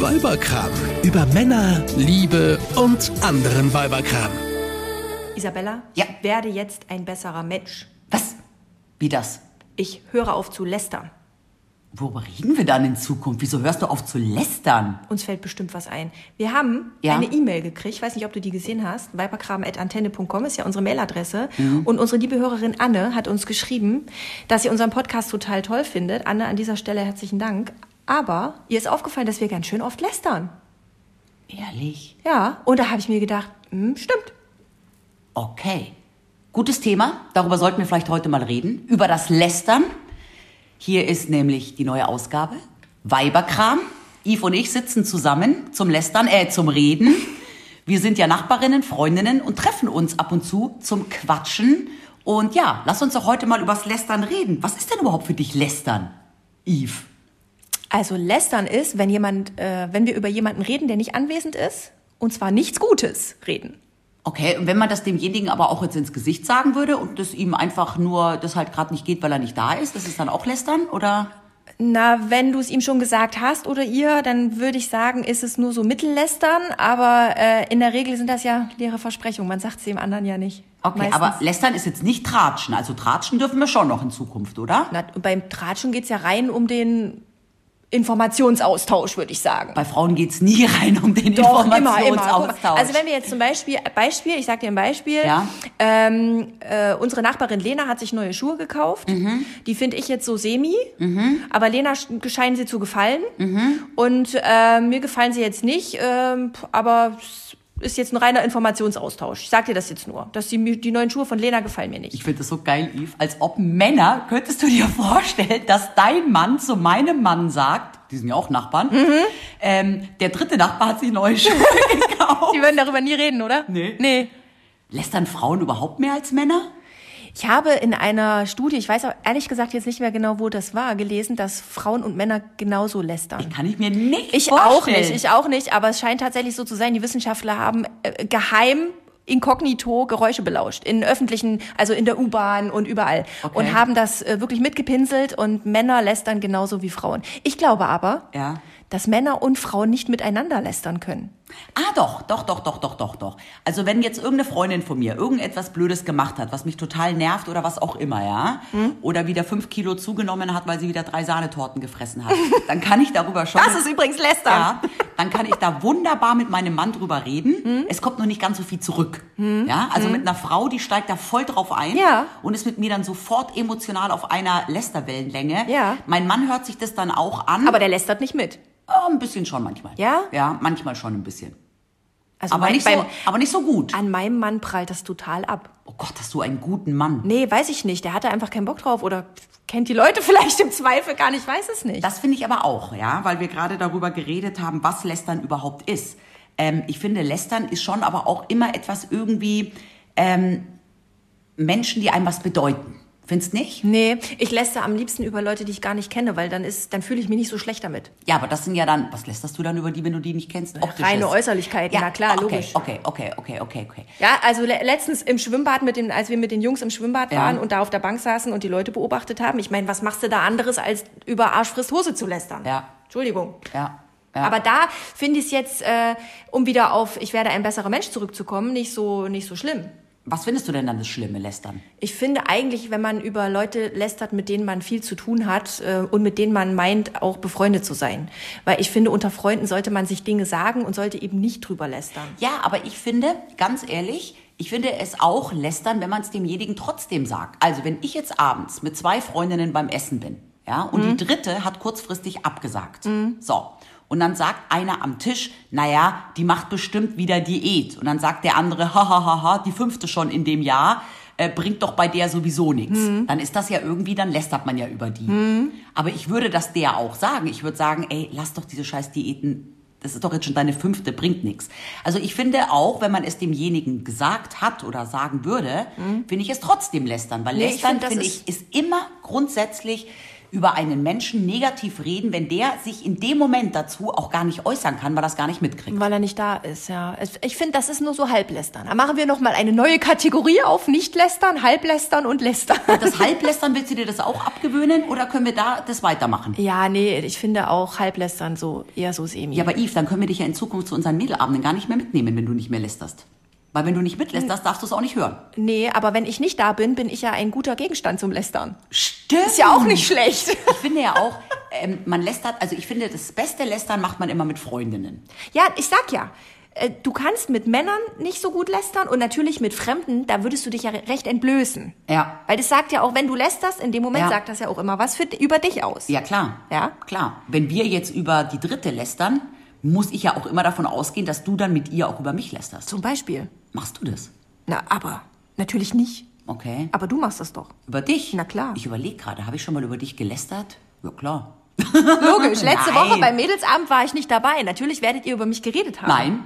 Weiberkram. Über Männer, Liebe und anderen Weiberkram. Isabella, Ja. ich werde jetzt ein besserer Mensch. Was? Wie das? Ich höre auf zu lästern. Worüber reden wir dann in Zukunft? Wieso hörst du auf zu lästern? Uns fällt bestimmt was ein. Wir haben Ja. eine E-Mail gekriegt, ich weiß nicht, ob du die gesehen hast. Weiberkram.antenne.com ist ja unsere Mailadresse. Und unsere liebe Hörerin Anne hat uns geschrieben, dass sie unseren Podcast total toll findet. Anne, an dieser Stelle herzlichen Dank. Aber ihr ist aufgefallen, dass wir ganz schön oft lästern. Ehrlich? Ja, und da habe ich mir gedacht, hm, stimmt. Okay. Gutes Thema. Darüber sollten wir vielleicht heute mal reden. Über das Lästern. Hier ist nämlich die neue Ausgabe. Weiberkram. Yves und ich sitzen zusammen zum Lästern, äh, zum Reden. Wir sind ja Nachbarinnen, Freundinnen und treffen uns ab und zu zum Quatschen. Und ja, lass uns doch heute mal übers Lästern reden. Was ist denn überhaupt für dich Lästern, Yves? Also lästern ist, wenn jemand, äh, wenn wir über jemanden reden, der nicht anwesend ist, und zwar nichts Gutes reden. Okay, und wenn man das demjenigen aber auch jetzt ins Gesicht sagen würde und das ihm einfach nur, das halt gerade nicht geht, weil er nicht da ist, das ist dann auch Lästern, oder? Na, wenn du es ihm schon gesagt hast oder ihr, dann würde ich sagen, ist es nur so Mittellästern, aber äh, in der Regel sind das ja leere Versprechungen. Man sagt es dem anderen ja nicht. Okay, Meistens. aber Lästern ist jetzt nicht Tratschen. Also Tratschen dürfen wir schon noch in Zukunft, oder? Na, beim Tratschen geht's ja rein um den Informationsaustausch, würde ich sagen. Bei Frauen geht's nie rein um den Doch, immer, immer. Informationsaustausch. mal, Also wenn wir jetzt zum Beispiel, Beispiel, ich sag dir ein Beispiel, Ja. ähm, äh, unsere Nachbarin Lena hat sich neue Schuhe gekauft. Mhm. Die finde ich jetzt so semi, aber Lena sch- scheinen sie zu gefallen. Mhm. Und äh, mir gefallen sie jetzt nicht, ähm, aber ist jetzt ein reiner Informationsaustausch. Ich sag dir das jetzt nur, dass die, die neuen Schuhe von Lena gefallen mir nicht. ich finde das so geil, Yves. Als ob Männer, könntest du dir vorstellen, dass dein Mann zu meinem Mann sagt, die sind ja auch Nachbarn, Mhm. ähm, der dritte Nachbar hat sich neue Schuhe gekauft. Die würden darüber nie reden, oder? Nee. Nee. Lästern Frauen überhaupt mehr als Männer? Ich habe in einer Studie, ich weiß auch ehrlich gesagt jetzt nicht mehr genau, wo das war, gelesen, dass Frauen und Männer genauso lästern. Kann ich mir nicht Ich vorstellen. auch nicht, ich auch nicht, aber es scheint tatsächlich so zu sein, die Wissenschaftler haben äh, geheim inkognito Geräusche belauscht in öffentlichen, also in der U-Bahn und überall Okay. und haben das äh, wirklich mitgepinselt und Männer lästern genauso wie Frauen. Ich glaube aber, Ja. dass Männer und Frauen nicht miteinander lästern können. Ah, doch, doch, doch, doch, doch, doch, doch. Also wenn jetzt irgendeine Freundin von mir irgendetwas Blödes gemacht hat, was mich total nervt oder was auch immer, ja, Hm? oder wieder fünf Kilo zugenommen hat, weil sie wieder drei Sahnetorten gefressen hat, dann kann ich darüber schon. Das ist übrigens lästern. Ja, dann kann ich da wunderbar mit meinem Mann drüber reden. Hm? Es kommt nur nicht ganz so viel zurück. Ja, also mit einer Frau, die steigt da voll drauf ein Ja. und ist mit mir dann sofort emotional auf einer Lästerwellenlänge. Ja. Mein Mann hört sich das dann auch an. Aber der lästert nicht mit. Oh, ein bisschen schon manchmal. Ja? Ja, manchmal schon ein bisschen. Also Aber mein, nicht, beim, so, aber nicht so gut. an meinem Mann prallt das total ab. Oh Gott, hast du einen guten Mann. Nee, weiß ich nicht. Der hatte einfach keinen Bock drauf oder kennt die Leute vielleicht im Zweifel gar nicht, weiß es nicht. Das finde ich aber auch, ja, weil wir gerade darüber geredet haben, was Lästern überhaupt ist. Ähm, ich finde, Lästern ist schon aber auch immer etwas irgendwie ähm, Menschen, die einem was bedeuten. Findest nicht? Nee, ich lästere am liebsten über Leute, die ich gar nicht kenne, weil dann ist, dann fühle ich mich nicht so schlecht damit. Ja, aber das sind ja dann, was lästerst du dann über die, wenn du die nicht kennst? Optisches. Reine Äußerlichkeiten, ja, na klar, okay, logisch. Okay, okay, okay, okay, okay. Ja, also le letztens im Schwimmbad mit den, als wir mit den Jungs im Schwimmbad Ja. waren und da auf der Bank saßen und die Leute beobachtet haben. Ich meine, was machst du da anderes, als über Arsch frisst Hose zu lästern? Ja. Entschuldigung. Ja. ja. Aber da finde ich es jetzt, äh, um wieder auf ich werde ein besserer Mensch zurückzukommen, nicht so, nicht so schlimm. Was findest du denn dann das Schlimme, Lästern? Ich finde eigentlich, wenn man über Leute lästert, mit denen man viel zu tun hat äh, und mit denen man meint, auch befreundet zu sein. Weil ich finde, unter Freunden sollte man sich Dinge sagen und sollte eben nicht drüber lästern. Ja, aber ich finde, ganz ehrlich, ich finde es auch lästern, wenn man es demjenigen trotzdem sagt. Also wenn ich jetzt abends mit zwei Freundinnen beim Essen bin, ja, und Mhm. die dritte hat kurzfristig abgesagt. So. Und dann sagt einer am Tisch, naja, die macht bestimmt wieder Diät. Und dann sagt der andere, hahaha, die fünfte schon in dem Jahr, äh, bringt doch bei der sowieso nichts. Mhm. Dann ist das ja irgendwie, dann lästert man ja über die. Aber ich würde das der auch sagen. Ich würde sagen, ey, lass doch diese scheiß Diäten das ist doch jetzt schon deine fünfte, bringt nichts. Also ich finde auch, wenn man es demjenigen gesagt hat oder sagen würde, finde ich es trotzdem lästern. Weil Mhm. Nee, lästern, find, finde ist- ich, ist immer grundsätzlich über einen Menschen negativ reden, wenn der sich in dem Moment dazu auch gar nicht äußern kann, weil er es gar nicht mitkriegt. Weil er nicht da ist, ja. Ich finde, das ist nur so Halblästern. Da machen wir noch mal eine neue Kategorie auf. Nicht lästern, Halblästern und lästern. Das Halblästern, willst du dir das auch abgewöhnen oder können wir da das weitermachen? Ja, nee, ich finde auch Halblästern so eher so semi. Ja, aber Yves, dann können wir dich ja in Zukunft zu unseren Mädelabenden gar nicht mehr mitnehmen, wenn du nicht mehr lästerst. Weil wenn du nicht mitlästerst, darfst du es auch nicht hören. Nee, aber wenn ich nicht da bin, bin ich ja ein guter Gegenstand zum Lästern. Stimmt. Ist ja auch nicht schlecht. Ich finde ja auch, ähm, man lästert, also ich finde, das beste Lästern macht man immer mit Freundinnen. Ja, ich sag ja, äh, du kannst mit Männern nicht so gut lästern und natürlich mit Fremden, da würdest du dich ja recht entblößen. Ja. Weil das sagt ja auch, wenn du lästerst, in dem Moment Ja. sagt das ja auch immer was für, über dich aus. Ja, klar. Ja? Klar. Wenn wir jetzt über die Dritte lästern, muss ich ja auch immer davon ausgehen, dass du dann mit ihr auch über mich lästerst. Zum Beispiel. Machst du das? Na, aber natürlich nicht. Okay. Aber du machst das doch. Über dich? Na klar. Ich überlege gerade, habe ich schon mal über dich gelästert? Ja, klar. Logisch, letzte Nein. Woche beim Mädelsabend war ich nicht dabei. Natürlich werdet ihr über mich geredet haben. Nein.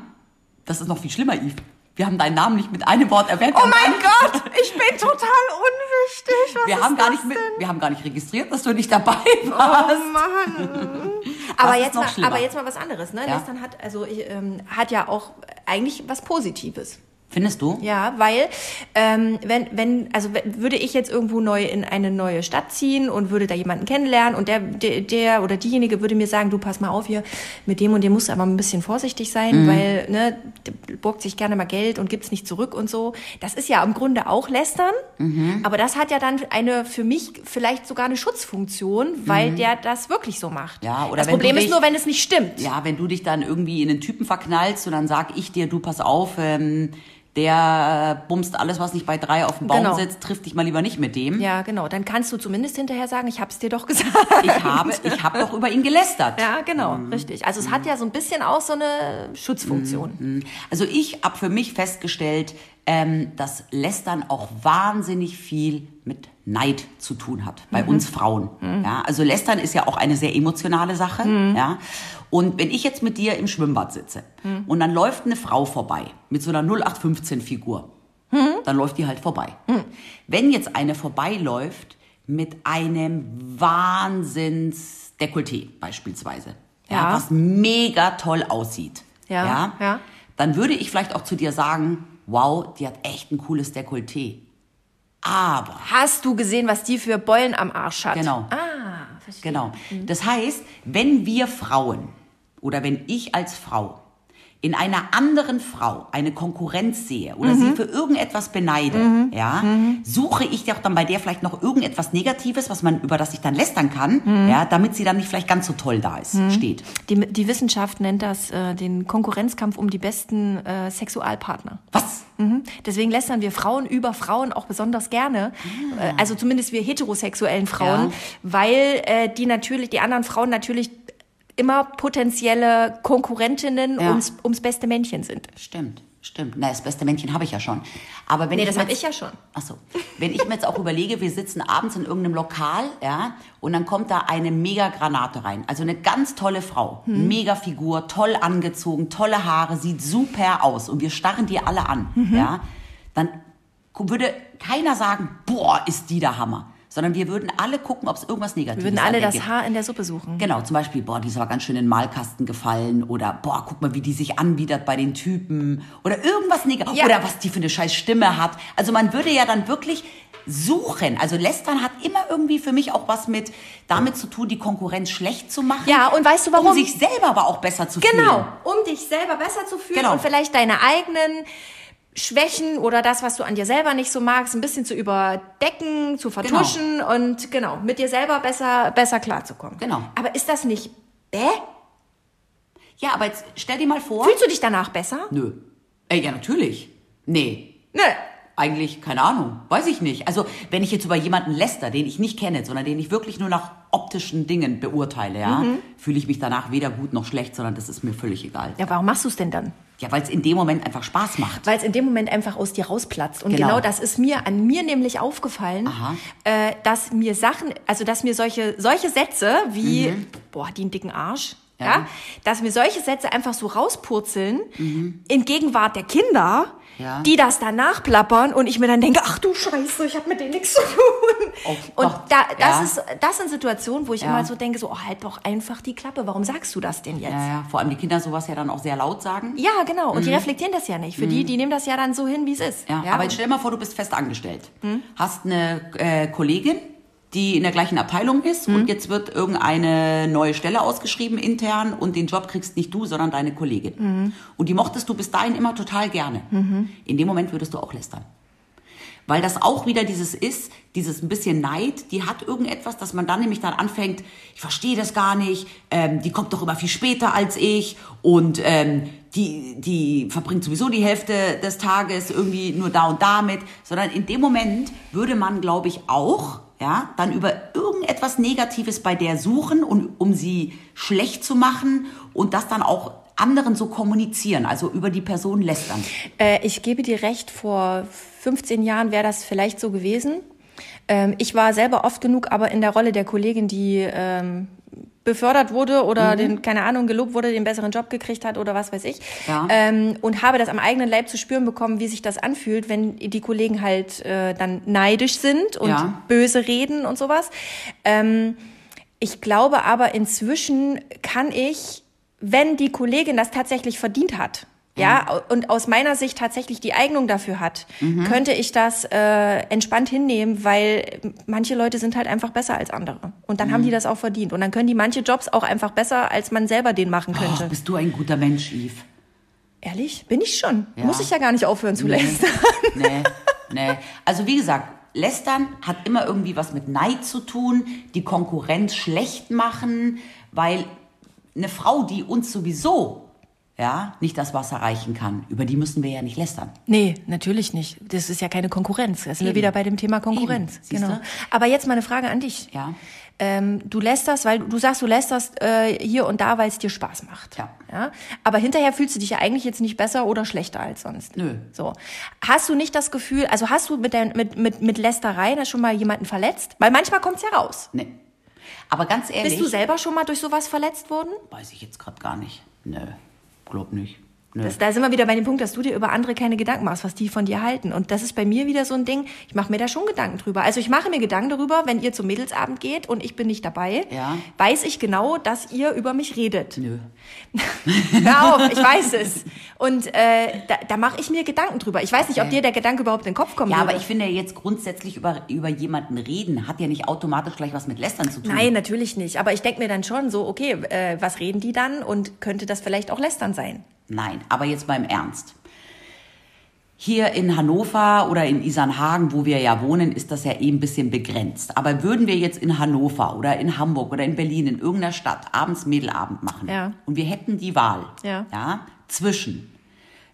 Das ist noch viel schlimmer, Yves. Wir haben deinen Namen nicht mit einem Wort erwähnt. Oh mein Gott, ich bin total unwichtig. Was Wir ist haben gar das nicht mit, wir haben gar nicht registriert, dass du nicht dabei warst. Oh Mann. aber, jetzt mal, aber jetzt mal was anderes. Ne? Ja. Lästern hat, also, ich, ähm, hat ja auch eigentlich was Positives. Findest du? Ja, weil ähm, wenn, wenn, also würde ich jetzt irgendwo neu in eine neue Stadt ziehen und würde da jemanden kennenlernen und der, der, der oder diejenige würde mir sagen, du pass mal auf hier, mit dem und dem musst du aber ein bisschen vorsichtig sein, weil ne, borgt sich gerne mal Geld und gibt's nicht zurück und so. Das ist ja im Grunde auch lästern, aber das hat ja dann eine für mich vielleicht sogar eine Schutzfunktion, weil der das wirklich so macht. Ja, oder das Problem ist dich- nur, wenn es nicht stimmt. Ja, wenn du dich dann irgendwie in einen Typen verknallst und dann sag ich dir, du pass auf, ähm, der äh, bumst alles, was nicht bei drei auf dem Baum Genau. sitzt, trifft dich mal lieber nicht mit dem. Ja, genau. Dann kannst du zumindest hinterher sagen, ich hab's dir doch gesagt. Ich habe, ich habe doch über ihn gelästert. Ja, genau, richtig. Also es hat ja so ein bisschen auch so eine Schutzfunktion. Also ich habe für mich festgestellt, ähm, dass Lästern auch wahnsinnig viel mit Neid zu tun hat bei uns Frauen. Ja, also Lästern ist ja auch eine sehr emotionale Sache. Ja, und wenn ich jetzt mit dir im Schwimmbad sitze und dann läuft eine Frau vorbei mit so einer 0815-Figur, dann läuft die halt vorbei. Wenn jetzt eine vorbeiläuft mit einem Wahnsinns-Dekolleté beispielsweise, ja. Ja. was mega toll aussieht, Ja, ja. dann würde ich vielleicht auch zu dir sagen, wow, die hat echt ein cooles Dekolleté. Aber, Hast du gesehen, was die für Beulen am Arsch hat? genau, Ah, verstehe. genau. Das heißt, wenn wir Frauen oder wenn ich als Frau in einer anderen Frau eine Konkurrenz sehe oder Mhm. sie für irgendetwas beneide, ja, suche ich doch dann bei der vielleicht noch irgendetwas Negatives, was man über das ich dann lästern kann, Mhm. ja, damit sie dann nicht vielleicht ganz so toll da ist, steht. Die, die Wissenschaft nennt das äh, den Konkurrenzkampf um die besten äh, Sexualpartner. Was? Mhm. Deswegen lästern wir Frauen über Frauen auch besonders gerne. Äh, Also zumindest wir heterosexuellen Frauen, Ja. weil äh, die natürlich, die anderen Frauen natürlich immer potenzielle Konkurrentinnen Ja. ums, ums beste Männchen sind. Stimmt, stimmt. Na, das beste Männchen habe ich ja schon. Aber wenn Nee, ich das mir hab jetzt- ich ja schon. Ach so. Wenn ich mir jetzt auch überlege, wir sitzen abends in irgendeinem Lokal, ja, und dann kommt da eine mega Granate rein. Also eine ganz tolle Frau, Hm. mega Figur, toll angezogen, tolle Haare, sieht super aus und wir starren die alle an, Mhm. ja. Dann würde keiner sagen, boah, ist die der Hammer. Sondern wir würden alle gucken, ob es irgendwas Negatives Wir würden alle das gibt. Haar in der Suppe suchen. Genau, zum Beispiel, boah, die ist aber ganz schön in den Malkasten gefallen oder boah, guck mal, wie die sich anbietet bei den Typen oder irgendwas Negatives Ja. oder was die für eine scheiß Stimme hat. Also man würde ja dann wirklich suchen. Also Lästern hat immer irgendwie für mich auch was mit damit zu tun, die Konkurrenz schlecht zu machen. Ja, und weißt du warum? Um sich selber aber auch besser zu fühlen. Genau, um dich selber besser zu fühlen Genau. und vielleicht deine eigenen Schwächen oder das, was du an dir selber nicht so magst, ein bisschen zu überdecken, zu vertuschen und genau, mit dir selber besser, besser klarzukommen. Genau. Aber ist das nicht bäh? Ja, aber jetzt stell dir mal vor. Fühlst du dich danach besser? Nö. Äh, ja, natürlich. Nee. Nö. Eigentlich, keine Ahnung, weiß ich nicht. Also, wenn ich jetzt über jemanden läster, den ich nicht kenne, sondern den ich wirklich nur nach optischen Dingen beurteile, ja, Mhm. fühle ich mich danach weder gut noch schlecht, sondern das ist mir völlig egal. Ja, warum machst du es denn dann? Ja, weil es in dem Moment einfach Spaß macht. Weil es in dem Moment einfach aus dir rausplatzt. Und Genau. genau, das ist mir an mir nämlich aufgefallen, äh, dass mir Sachen, also dass mir solche, solche Sätze wie, Mhm. boah, die einen dicken Arsch, Ja. ja. dass mir solche Sätze einfach so rauspurzeln in Gegenwart der Kinder. Ja. die das dann nachplappern und ich mir dann denke, ach du Scheiße, ich habe mit denen nichts zu tun. Oh und da, das, ja. ist, das sind Situationen, wo ich Ja. immer so denke, so, oh, halt doch einfach die Klappe, warum sagst du das denn jetzt? Ja, vor allem die Kinder sowas ja dann auch sehr laut sagen. Ja, genau. Und die reflektieren das ja nicht. Für die, die nehmen das ja dann so hin, wie es ist. Mhm. Ja, aber jetzt stell dir mal vor, du bist fest angestellt. Hm? Hast eine äh, Kollegin, die in der gleichen Abteilung ist Hm? und jetzt wird irgendeine neue Stelle ausgeschrieben intern und den Job kriegst nicht du, sondern deine Kollegin. Hm. Und die mochtest du bis dahin immer total gerne. In dem Moment würdest du auch lästern. Weil das auch wieder dieses ist, dieses ein bisschen Neid, die hat irgendetwas, dass man dann nämlich dann anfängt, ich verstehe das gar nicht, ähm, die kommt doch immer viel später als ich und ähm, die, die verbringt sowieso die Hälfte des Tages irgendwie nur da und damit, sondern in dem Moment würde man, glaube ich, auch ja, dann über irgendetwas Negatives bei der suchen, und, um sie schlecht zu machen und das dann auch anderen so kommunizieren, also über die Person lästern. Äh, ich gebe dir recht, vor 15 Jahren wäre das vielleicht so gewesen. Ähm, ich war selber oft genug aber in der Rolle der Kollegin, die ähm, befördert wurde oder den, keine Ahnung, gelobt wurde, den besseren Job gekriegt hat oder was weiß ich. Ja. Ähm, und habe das am eigenen Leib zu spüren bekommen, wie sich das anfühlt, wenn die Kollegen halt äh, dann neidisch sind und Ja. böse reden und sowas. Ähm, ich glaube aber inzwischen kann ich, wenn die Kollegin das tatsächlich verdient hat, ja, und aus meiner Sicht tatsächlich die Eignung dafür hat, könnte ich das äh, entspannt hinnehmen, weil manche Leute sind halt einfach besser als andere. Und dann haben die das auch verdient. Und dann können die manche Jobs auch einfach besser, als man selber den machen könnte. Ach, bist du ein guter Mensch, Yves. Ehrlich? Bin ich schon. Ja. Muss ich ja gar nicht aufhören zu lästern. Nee, nee. Also wie gesagt, Lästern hat immer irgendwie was mit Neid zu tun, die Konkurrenz schlecht machen, weil eine Frau, die uns sowieso ja, nicht das Wasser reichen kann, über die müssen wir ja nicht lästern. Nee, natürlich nicht. Das ist ja keine Konkurrenz. Da sind wir wieder bei dem Thema Konkurrenz. Eben, Genau. du? Aber jetzt mal eine Frage an dich. Ja. Ähm, du lästerst, weil du sagst, du lästerst äh, hier und da, weil es dir Spaß macht. Ja. ja. Aber hinterher fühlst du dich ja eigentlich jetzt nicht besser oder schlechter als sonst. Nö. So. Hast du nicht das Gefühl, also hast du mit, dein, mit, mit, mit Lästerei da schon mal jemanden verletzt? Weil manchmal kommt's ja raus. Nee. Aber ganz ehrlich, Bist du selber schon mal durch sowas verletzt worden? weiß ich jetzt gerade gar nicht. Nö, glaub nicht. Das, da sind wir wieder bei dem Punkt, dass du dir über andere keine Gedanken machst, was die von dir halten. Und das ist bei mir wieder so ein Ding, ich mache mir da schon Gedanken drüber. Also ich mache mir Gedanken darüber, wenn ihr zum Mädelsabend geht und ich bin nicht dabei, Ja. weiß ich genau, dass ihr über mich redet. Nö. Hör auf, ich weiß es. Und äh, da, da mache ich mir Gedanken drüber. Ich weiß nicht, ob dir der Gedanke überhaupt in den Kopf kommt. Ja, aber ich finde jetzt grundsätzlich über, über jemanden reden, hat ja nicht automatisch gleich was mit Lästern zu tun. Nein, natürlich nicht. Aber ich denke mir dann schon so, okay, äh, was reden die dann? Und könnte das vielleicht auch lästern sein? Nein, aber jetzt mal im Ernst. Hier in Hannover oder in Isernhagen, wo wir ja wohnen, ist das ja eh ein bisschen begrenzt. Aber würden wir jetzt in Hannover oder in Hamburg oder in Berlin, in irgendeiner Stadt, abends Mädelabend machen Ja. und wir hätten die Wahl Ja. zwischen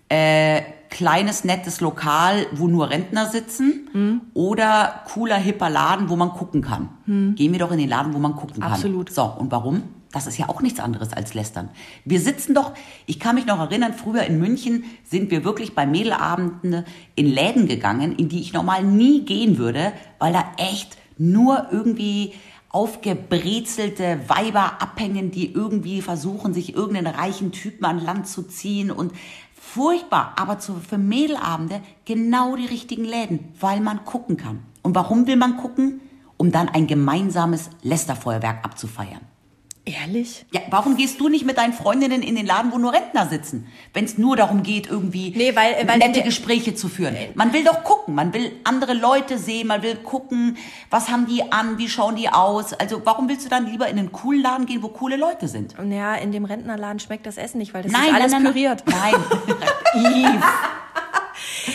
äh, kleines, nettes Lokal, wo nur Rentner sitzen Hm. oder cooler, hipper Laden, wo man gucken kann. Gehen wir doch in den Laden, wo man gucken kann. Absolut. So, und warum? Das ist ja auch nichts anderes als Lästern. Wir sitzen doch, ich kann mich noch erinnern, früher in München sind wir wirklich bei Mädelabenden in Läden gegangen, in die ich normal nie gehen würde, weil da echt nur irgendwie aufgebrezelte Weiber abhängen, die irgendwie versuchen, sich irgendeinen reichen Typen an Land zu ziehen und furchtbar, aber zu, für Mädelabende genau die richtigen Läden, weil man gucken kann. Und warum will man gucken? Um dann ein gemeinsames Lästerfeuerwerk abzufeiern. Ehrlich? Ja, warum gehst du nicht mit deinen Freundinnen in den Laden, wo nur Rentner sitzen? Wenn es nur darum geht, irgendwie Nee, weil- äh, weil nette Gespräche zu führen. Man will doch gucken, man will andere Leute sehen, man will gucken, was haben die an, wie schauen die aus. Also warum willst du dann lieber in einen coolen Laden gehen, wo coole Leute sind? Und ja, in dem Rentnerladen schmeckt das Essen nicht, weil das nein, ist alles nein, nein, püriert. Nein, Yves.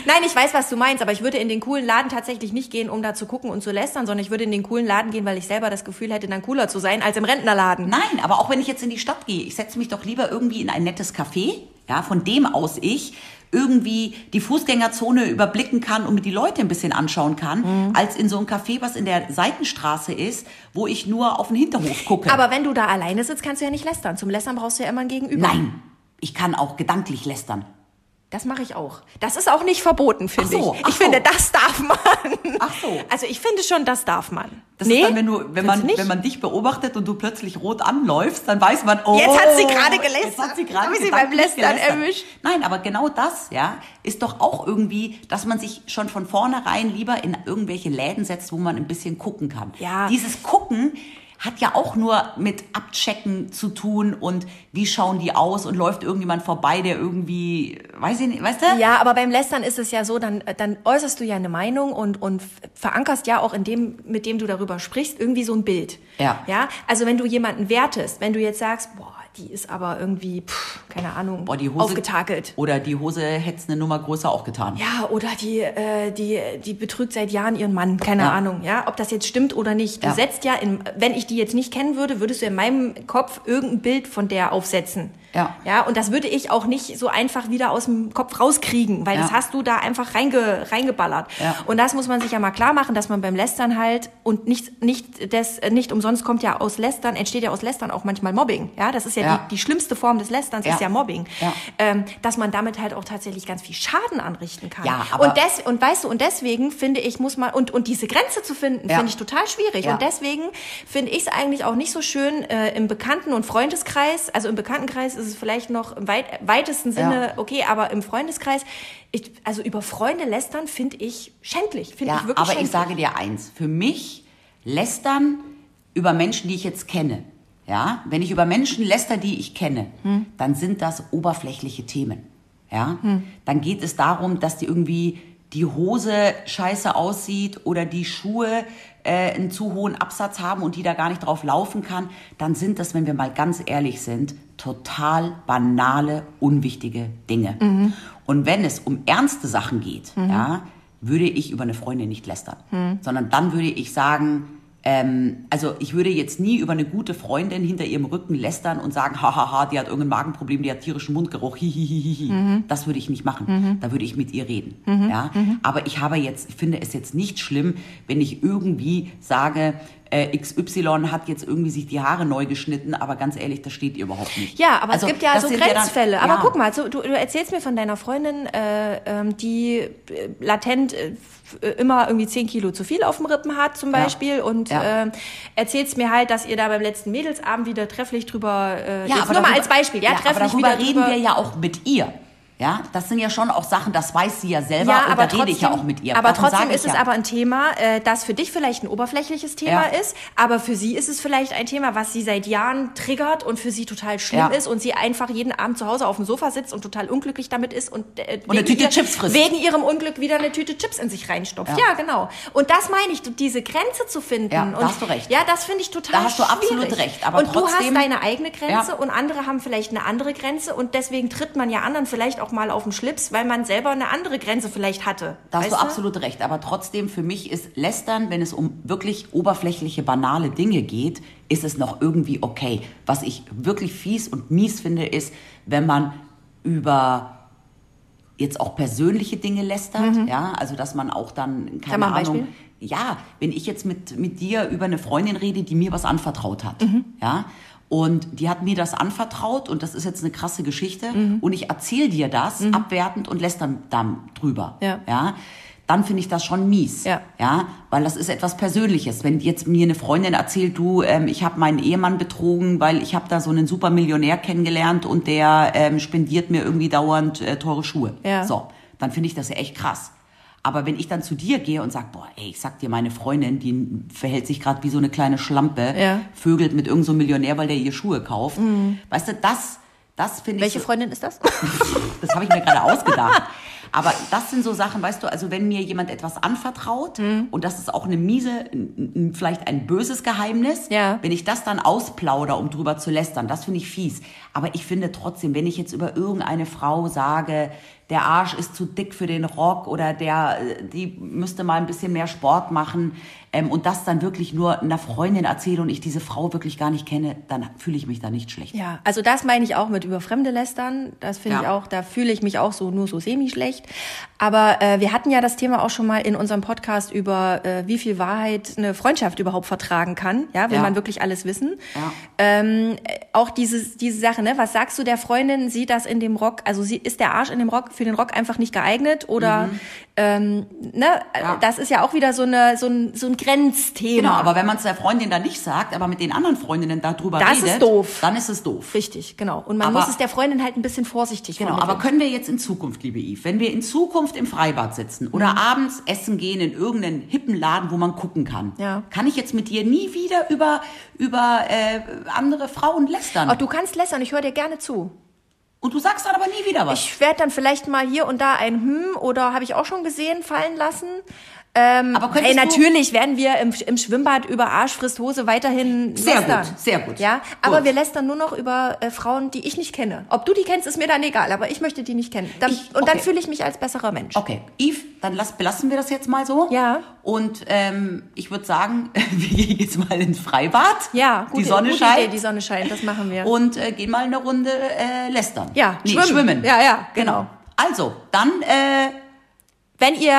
Nein, ich weiß, was du meinst, aber ich würde in den coolen Laden tatsächlich nicht gehen, um da zu gucken und zu lästern, sondern ich würde in den coolen Laden gehen, weil ich selber das Gefühl hätte, dann cooler zu sein als im Rentnerladen. Nein, aber auch wenn ich jetzt in die Stadt gehe, ich setze mich doch lieber irgendwie in ein nettes Café, ja, von dem aus ich irgendwie die Fußgängerzone überblicken kann und mir die Leute ein bisschen anschauen kann, als in so ein Café, was in der Seitenstraße ist, wo ich nur auf den Hinterhof gucke. Aber wenn du da alleine sitzt, kannst du ja nicht lästern. Zum Lästern brauchst du ja immer ein Gegenüber. Nein, ich kann auch gedanklich lästern. Das mache ich auch. Das ist auch nicht verboten, finde so, ich. Ich finde, so. das darf man. Ach so. Also ich finde schon, das darf man. Das nee? ist dann, wenn du, wenn man, wenn man dich beobachtet und du plötzlich rot anläufst, dann weiß man, oh, Jetzt hat sie gerade gelästert. Jetzt hat sie gerade Hab ich sie beim Lästern erwischt. Nein, aber genau das, ja, ist doch auch irgendwie, dass man sich schon von vornherein lieber in irgendwelche Läden setzt, wo man ein bisschen gucken kann. Ja. Dieses Gucken hat ja auch nur mit Abchecken zu tun und wie schauen die aus und läuft irgendjemand vorbei, der irgendwie, weiß ich nicht, weißt du? Ja, aber beim Lästern ist es ja so, dann, dann äußerst du ja eine Meinung und, und verankerst ja auch in dem, mit dem du darüber sprichst, irgendwie so ein Bild. Ja. Ja, also wenn du jemanden wertest, wenn du jetzt sagst, boah, die ist aber irgendwie, pff, keine Ahnung, Boah, die Hose, aufgetakelt. Oder die Hose hätt's eine Nummer größer auch getan. Ja, oder die, äh, die, die betrügt seit Jahren ihren Mann, keine Ja. Ahnung, ja, ob das jetzt stimmt oder nicht. Du Ja. setzt ja, in, wenn ich die jetzt nicht kennen würde, würdest du in meinem Kopf irgendein Bild von der aufsetzen. Ja. Ja, und das würde ich auch nicht so einfach wieder aus dem Kopf rauskriegen, weil Ja. das hast du da einfach reinge, reingeballert. Ja. Und das muss man sich ja mal klar machen, dass man beim Lästern halt und nicht, nicht, des, nicht umsonst kommt ja aus Lästern, entsteht ja aus Lästern auch manchmal Mobbing. Ja, das ist ja, Ja. Die, die schlimmste Form des Lästerns ist ja Mobbing. Ja. Ähm, dass man damit halt auch tatsächlich ganz viel Schaden anrichten kann. Ja, aber- und, des, und weißt du, und deswegen finde ich, muss man, und, und diese Grenze zu finden, finde ich total schwierig. Und deswegen finde ich es eigentlich auch nicht so schön äh, im Bekannten- und Freundeskreis. Also im Bekanntenkreis ist es vielleicht noch im weit, weitesten Sinne Ja. okay, aber im Freundeskreis, ich, also über Freunde lästern finde ich schändlich. Finde Ja, ich wirklich aber schändlich. ich sage dir eins. Für mich lästern über Menschen, die ich jetzt kenne. Ja, wenn ich über Menschen läster, die ich kenne, Hm. dann sind das oberflächliche Themen. Ja, dann geht es darum, dass die irgendwie die Hose scheiße aussieht oder die Schuhe äh, einen zu hohen Absatz haben und die da gar nicht drauf laufen kann, dann sind das, wenn wir mal ganz ehrlich sind, total banale, unwichtige Dinge. Mhm. Und wenn es um ernste Sachen geht, ja, würde ich über eine Freundin nicht lästern, Mhm. sondern dann würde ich sagen, ähm, also ich würde jetzt nie über eine gute Freundin hinter ihrem Rücken lästern und sagen, hahaha, die hat irgendein Magenproblem, die hat tierischen Mundgeruch, hihihihi. Mhm. Das würde ich nicht machen. Da würde ich mit ihr reden. Ja? Aber ich habe jetzt, ich finde es jetzt nicht schlimm, wenn ich irgendwie sage, äh, XY hat jetzt irgendwie sich die Haare neu geschnitten, aber ganz ehrlich, das steht ihr überhaupt nicht. Ja, aber Also, es gibt ja so sind dann- Grenzfälle. aber ja. guck mal, so, du, du erzählst mir von deiner Freundin, äh, ähm, die äh, latent äh, äh, immer irgendwie 10 Kilo zu viel auf dem Rippen hat zum Ja. Beispiel und Ja. ähm, erzählst mir halt, dass ihr da beim letzten Mädelsabend wieder trefflich drüber, äh, Ja, aber nur mal darüber- als Beispiel, ja, aber trefflich darüber wieder reden drüber, wir ja auch mit ihr. Ja, das sind ja schon auch Sachen, das weiß sie ja selber ja, und aber da trotzdem, rede ich ja auch mit ihr. aber Darum trotzdem ist es ja. aber ein Thema, äh, das für dich vielleicht ein oberflächliches Thema Ja. ist, aber für sie ist es vielleicht ein Thema, was sie seit Jahren triggert und für sie total schlimm ist und sie einfach jeden Abend zu Hause auf dem Sofa sitzt und total unglücklich damit ist und, äh, Und eine wegen Tüte ihr- Chips frisst. Wegen ihrem Unglück wieder eine Tüte Chips in sich reinstopft. Ja, Ja. genau. Und das meine ich, diese Grenze zu finden. Ja, da hast du recht. Ja, das finde ich total Da hast du absolut schwierig. recht, aber und du hast trotzdem- deine eigene Grenze und andere haben vielleicht eine andere Grenze und deswegen tritt man ja anderen vielleicht auch mal auf den Schlips, weil man selber eine andere Grenze vielleicht hatte. Da hast du absolut recht. Aber trotzdem, für mich ist Lästern, wenn es um wirklich oberflächliche, banale Dinge geht, ist es noch irgendwie okay. Was ich wirklich fies und mies finde, ist, wenn man über jetzt auch persönliche Dinge lästert, ja, also dass man auch dann, keine Mhm. Ahnung, Beispiel. ja, wenn ich jetzt mit, mit dir über eine Freundin rede, die mir was anvertraut hat, Mhm. ja, und die hat mir das anvertraut und das ist jetzt eine krasse Geschichte Mhm. und ich erzähle dir das abwertend und lässt dann, dann drüber, Ja. ja, dann finde ich das schon mies, Ja. ja, weil das ist etwas Persönliches. Wenn jetzt mir eine Freundin erzählt, du, ähm, ich habe meinen Ehemann betrogen, weil ich habe da so einen super Millionär kennengelernt und der ähm, spendiert mir irgendwie dauernd äh, teure Schuhe, Ja. so, dann finde ich das ja echt krass. Aber wenn ich dann zu dir gehe und sag, boah, ey, ich sag dir, meine Freundin, die verhält sich gerade wie so eine kleine Schlampe, Ja. vögelt mit irgendeinem so Millionär, weil der ihr Schuhe kauft. Weißt du, das, das finde ich. Welche so- Freundin ist das? das habe ich mir gerade ausgedacht. Aber das sind so Sachen, weißt du, also wenn mir jemand etwas anvertraut Mhm. und das ist auch eine miese, vielleicht ein böses Geheimnis, Ja. wenn ich das dann ausplauder, um drüber zu lästern, das finde ich fies. Aber ich finde trotzdem, wenn ich jetzt über irgendeine Frau sage, der Arsch ist zu dick für den Rock oder der, äh, die müsste mal ein bisschen mehr Sport machen ähm, und das dann wirklich nur einer Freundin erzähle und ich diese Frau wirklich gar nicht kenne, dann fühle ich mich da nicht schlecht. Ja, also das meine ich auch mit über Fremde lästern. Das finde Ja. ich auch, da fühle ich mich auch so nur so semi-schlecht. Aber äh, wir hatten ja das Thema auch schon mal in unserem Podcast über, äh, wie viel Wahrheit eine Freundschaft überhaupt vertragen kann. Ja, will Ja. man wirklich alles wissen. Ja. Ähm, äh, auch dieses, diese Sache, ne? Was sagst du der Freundin? Sieht das in dem Rock, also sie, ist der Arsch in dem Rock für den Rock einfach nicht geeignet oder ähm, ne, das ist ja auch wieder so eine so ein, so ein Grenzthema. Genau, aber wenn man es der Freundin dann nicht sagt, aber mit den anderen Freundinnen darüber Das ist redet, doof. dann ist es doof. Richtig, genau. Und man Aber- muss es der Freundin halt ein bisschen vorsichtig Genau, aber können wir jetzt in Zukunft, liebe Yves, wenn wir in Zukunft im Freibad sitzen oder Mhm. abends essen gehen in irgendeinen hippen Laden, wo man gucken kann, Ja. kann ich jetzt mit dir nie wieder über, über äh, andere Frauen lästern? Oh, du kannst lästern, ich höre dir gerne zu. Und du sagst dann aber nie wieder was. Ich werde dann vielleicht mal hier und da ein Hm oder habe ich auch schon gesehen fallen lassen. Ähm, Aber ey, natürlich werden wir im, im Schwimmbad über Arsch frisst Hose weiterhin Sehr lästern. gut, sehr gut. Ja, aber Gut. wir lästern nur noch über äh, Frauen, die ich nicht kenne. Ob du die kennst, ist mir dann egal, aber ich möchte die nicht kennen. Dann, Ich- Und dann okay. fühle ich mich als besserer Mensch. Okay, Yves, dann lass, belassen wir das jetzt mal so. Ja. Und ähm, ich würde sagen, wir gehen jetzt mal ins Freibad. Ja, gute, die Sonne gute scheint. Idee, die Sonne scheint, das machen wir. und äh, gehen mal eine Runde äh, lästern. Ja, nee, schwimmen. schwimmen. Ja, ja, genau. Also, dann äh, Wenn ihr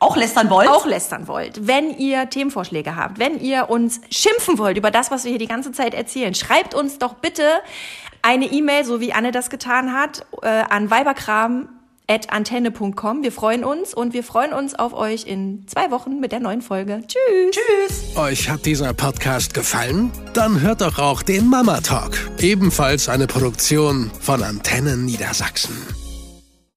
auch lästern wollt. auch lästern wollt, wenn ihr Themenvorschläge habt, wenn ihr uns schimpfen wollt über das, was wir hier die ganze Zeit erzählen, schreibt uns doch bitte eine E-Mail, so wie Anne das getan hat, äh, an weiberkram.antenne.com. Wir freuen uns und wir freuen uns auf euch in zwei Wochen mit der neuen Folge. Tschüss. Tschüss. Euch hat dieser Podcast gefallen? Dann hört doch auch den Mama Talk, ebenfalls eine Produktion von Antennen Niedersachsen.